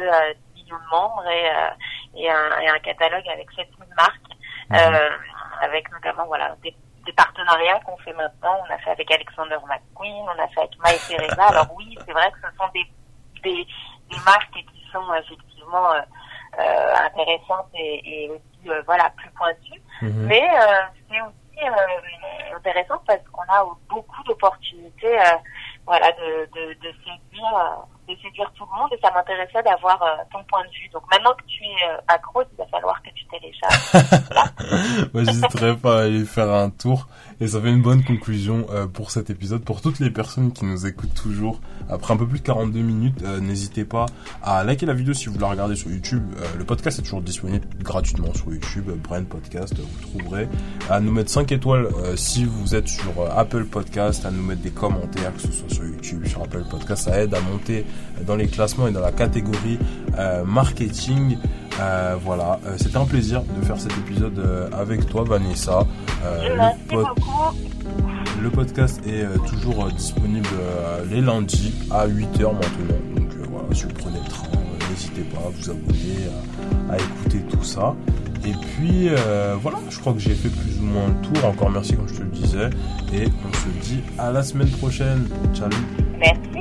Speaker 1: 10 millions de membres et, et, un, et un catalogue avec 7000 marques, avec notamment voilà des des partenariats qu'on fait maintenant. On a fait avec Alexander McQueen, on a fait avec Maï Teresa. *laughs* Alors oui, c'est vrai que ce sont des, des, des marques qui sont effectivement euh, euh intéressantes et, et aussi euh, voilà plus pointues. Mhm. Mais euh, c'est aussi euh, intéressant parce qu'on a beaucoup d'opportunités voilà de, de, de séduire de séduire tout le monde et ça m'intéressait d'avoir euh, ton point de vue. Donc maintenant que tu es euh, accro, il va falloir que tu télécharges. *laughs*
Speaker 2: Moi, j'hésiterai pas à aller faire un tour et ça fait une bonne conclusion euh, pour cet épisode. Pour toutes les personnes qui nous écoutent toujours après un peu plus de 42 minutes, n'hésitez pas à liker la vidéo si vous la regardez sur YouTube. le podcast est toujours disponible gratuitement sur YouTube, Brand Podcast, vous trouverez. À nous mettre 5 étoiles si vous êtes sur Apple Podcast, à nous mettre des commentaires, que ce soit sur YouTube, sur Apple Podcast, ça aide à monter dans les classements et dans la catégorie euh, marketing. Euh, voilà, euh, c'était un plaisir de faire cet épisode avec toi, Vanessa. Le, podcast est toujours disponible les lundis à 8h maintenant. Donc voilà, si vous prenez le train, n'hésitez pas à vous abonner, à, écouter tout ça. Et puis voilà, je crois que j'ai fait plus ou moins le tour. Encore merci comme je te le disais. Et on se dit à la semaine prochaine. Ciao.
Speaker 1: Merci.